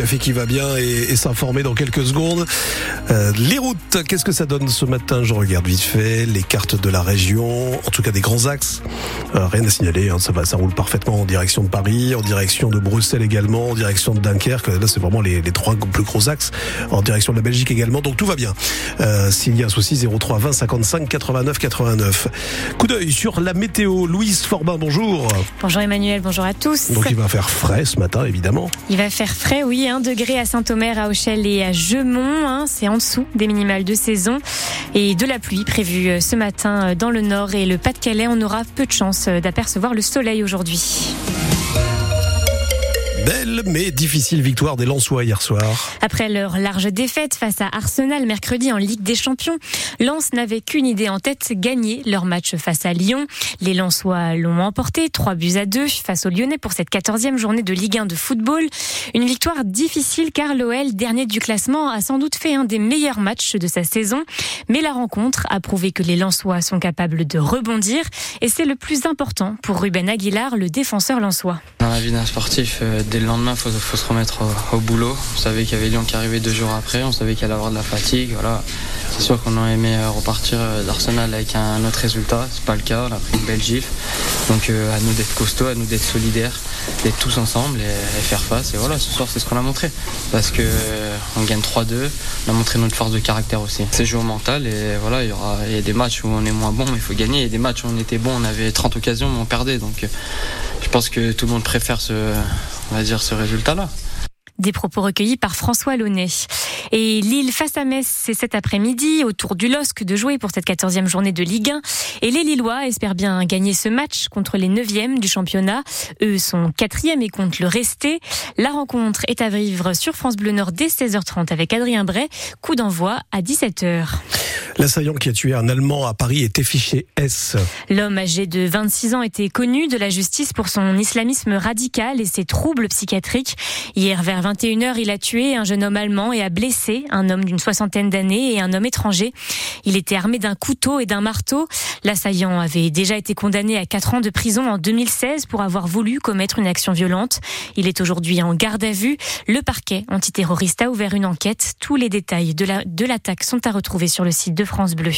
café qui va bien et, s'informer dans quelques secondes. Euh, les routes, qu'est-ce que ça donne ce matin Je regarde vite fait les cartes de la région, en tout cas des grands axes. Euh, rien à signaler, hein, ça va, ça roule parfaitement en direction de Paris, en direction de Bruxelles également, en direction de Dunkerque. Là, c'est vraiment les, trois plus gros axes, en direction de la Belgique également. Donc tout va bien. Euh, S'il y a un souci, 03 20 55 89 89. Coup d'œil sur la météo. Louise Forbin, bonjour. Bonjour Emmanuel, bonjour à tous. Donc il va faire frais ce matin, évidemment. Il va faire frais, oui, 1 degré à Saint-Omer, à Auchel et à Gemont. Hein, c'est en dessous des minimales de saison. Et de la pluie prévue euh, ce matin euh, dans le nord et le Pas-de-Calais. On aura peu de chance euh, d'apercevoir le soleil aujourd'hui. Belle mais difficile victoire des Lensois hier soir. Après leur large défaite face à Arsenal mercredi en Ligue des Champions, Lens n'avait qu'une idée en tête, gagner leur match face à Lyon. Les Lensois l'ont emporté 3 buts à 2 face aux Lyonnais pour cette 14e journée de Ligue 1 de football. Une victoire difficile car l'OL, dernier du classement, a sans doute fait un des meilleurs matchs de sa saison. Mais la rencontre a prouvé que les Lensois sont capables de rebondir et c'est le plus important pour Ruben Aguilar, le défenseur lensois. Dans la vie d'un sportif, euh, dès le lendemain, il faut, se remettre au, boulot. On savait qu'il y avait Lyon qui arrivait deux jours après, on savait qu'il allait avoir de la fatigue. Voilà. C'est sûr qu'on aurait aimé euh, repartir euh, d'Arsenal avec un autre résultat. C'est pas le cas, on a pris une belle gifle. Donc à nous d'être costauds, à nous d'être solidaires, d'être tous ensemble et, faire face. Et voilà, ce soir, c'est ce qu'on a montré. Parce que on gagne 3-2, on a montré notre force de caractère aussi. C'est jouer au mental et voilà, il y aura a des matchs où on est moins bon, mais il faut gagner. Il y a des matchs où on était bon, on avait 30 occasions, mais on perdait. Donc je pense que tout le monde préfère ce, on va dire, ce résultat-là. Des propos recueillis par François Launay. Et Lille face à Metz, c'est cet après-midi, autour du LOSC de jouer pour cette 14e journée de Ligue 1. Et les Lillois espèrent bien gagner ce match contre les 9e du championnat. Eux sont 4e et comptent le rester. La rencontre est à vivre sur France Bleu Nord dès 16h30 avec Adrien Bray. Coup d'envoi à 17h. L'assaillant qui a tué un Allemand à Paris était fiché S. L'homme âgé de 26 ans était connu de la justice pour son islamisme radical et ses troubles psychiatriques. Hier vers 21h, il a tué un jeune homme allemand et a blessé un homme d'une soixantaine d'années et un homme étranger. Il était armé d'un couteau et d'un marteau. L'assaillant avait déjà été condamné à 4 ans de prison en 2016 pour avoir voulu commettre une action violente. Il est aujourd'hui en garde à vue. Le parquet antiterroriste a ouvert une enquête. Tous les détails de l'attaque sont à retrouver sur le site de France Bleu.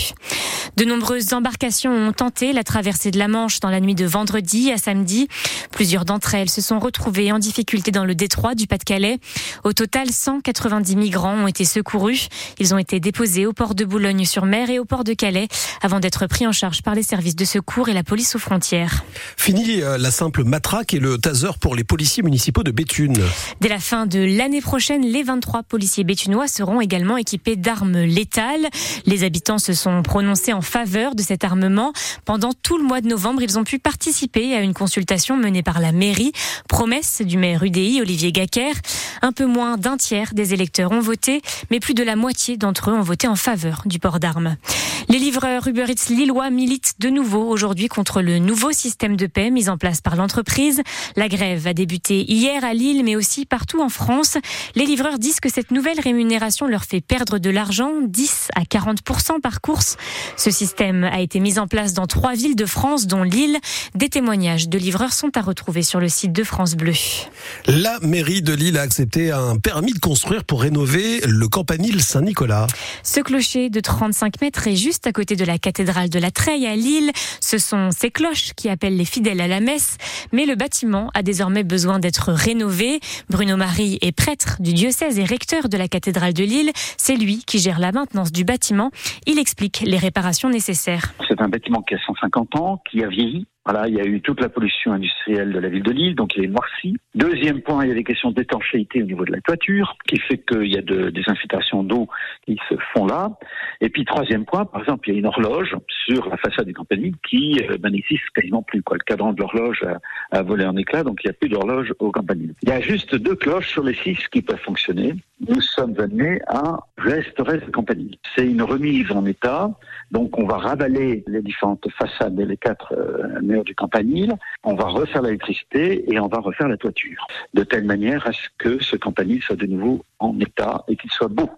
De nombreuses embarcations ont tenté la traversée de la Manche dans la nuit de vendredi à samedi. Plusieurs d'entre elles se sont retrouvées en difficulté dans le détroit du Pas-de-Calais. Au total, 190 migrants ont été secourus. Ils ont été déposés au port de Boulogne-sur-Mer et au port de Calais avant d'être pris en charge par les services de secours et la police aux frontières. Fini euh, la simple matraque et le taser pour les policiers municipaux de Béthune. Dès la fin de l'année prochaine, les 23 policiers béthunois seront également équipés d'armes létales. Les habitants se sont prononcés en faveur de cet armement. Pendant tout le mois de novembre, ils ont pu participer à une consultation menée par la mairie. Promesse du maire UDI, Olivier Gacker. Un peu moins d'un tiers des électeurs ont voté, mais plus de la moitié d'entre eux ont voté en faveur du port d'armes. Les livreurs Uber Eats lillois militent de nouveau aujourd'hui contre le nouveau système de paie mis en place par l'entreprise. La grève a débuté hier à Lille, mais aussi partout en France. Les livreurs disent que cette nouvelle rémunération leur fait perdre de l'argent, 10 à 40% par course. Ce système a été mis en place dans trois villes de France, dont Lille. Des témoignages de livreurs sont à retrouver sur le site de France Bleu. La mairie de Lille a accepté un permis de construire pour rénover le campanile Saint-Nicolas. Ce clocher de 35 mètres est juste à côté de la cathédrale de la Treille à Lille. Ce sont ces cloches qui appellent les fidèles à la messe. Mais le bâtiment a désormais besoin d'être rénové. Bruno Marie est prêtre du diocèse et recteur de la cathédrale de Lille. C'est lui qui gère la maintenance du bâtiment. Il explique les réparations nécessaires. C'est un bâtiment qui a 150 ans, qui a vieilli, voilà, il y a eu toute la pollution industrielle de la ville de Lille, donc il est noirci. Deuxième point, il y a des questions d'étanchéité au niveau de la toiture, qui fait qu'il y a de, des infiltrations d'eau qui se font là. Et puis troisième point, par exemple, il y a une horloge sur la façade du campanile qui euh, ben, n'existe quasiment plus. Quoi. Le cadran de l'horloge a, volé en éclat, donc il n'y a plus d'horloge au campanile. Il y a juste deux cloches sur les six qui peuvent fonctionner. Nous sommes amenés à restaurer ce campanile. C'est une remise en état, donc on va ravaler les différentes façades et les quatre euh, du campanile, on va refaire l'électricité et on va refaire la toiture, de telle manière à ce que ce campanile soit de nouveau en état et qu'il soit beau.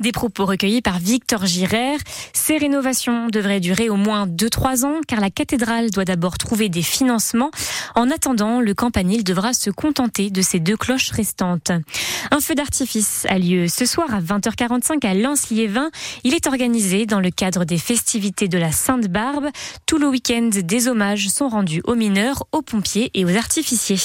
Des propos recueillis par Victor Girard. Ces rénovations devraient durer au moins 2-3 ans car la cathédrale doit d'abord trouver des financements. En attendant, le campanile devra se contenter de ces deux cloches restantes. Un feu d'artifice a lieu ce soir à 20h45 à Lens-Liévin. Il est organisé dans le cadre des festivités de la Sainte-Barbe. Tout le week-end, des hommages sont rendus aux mineurs, aux pompiers et aux artificiers.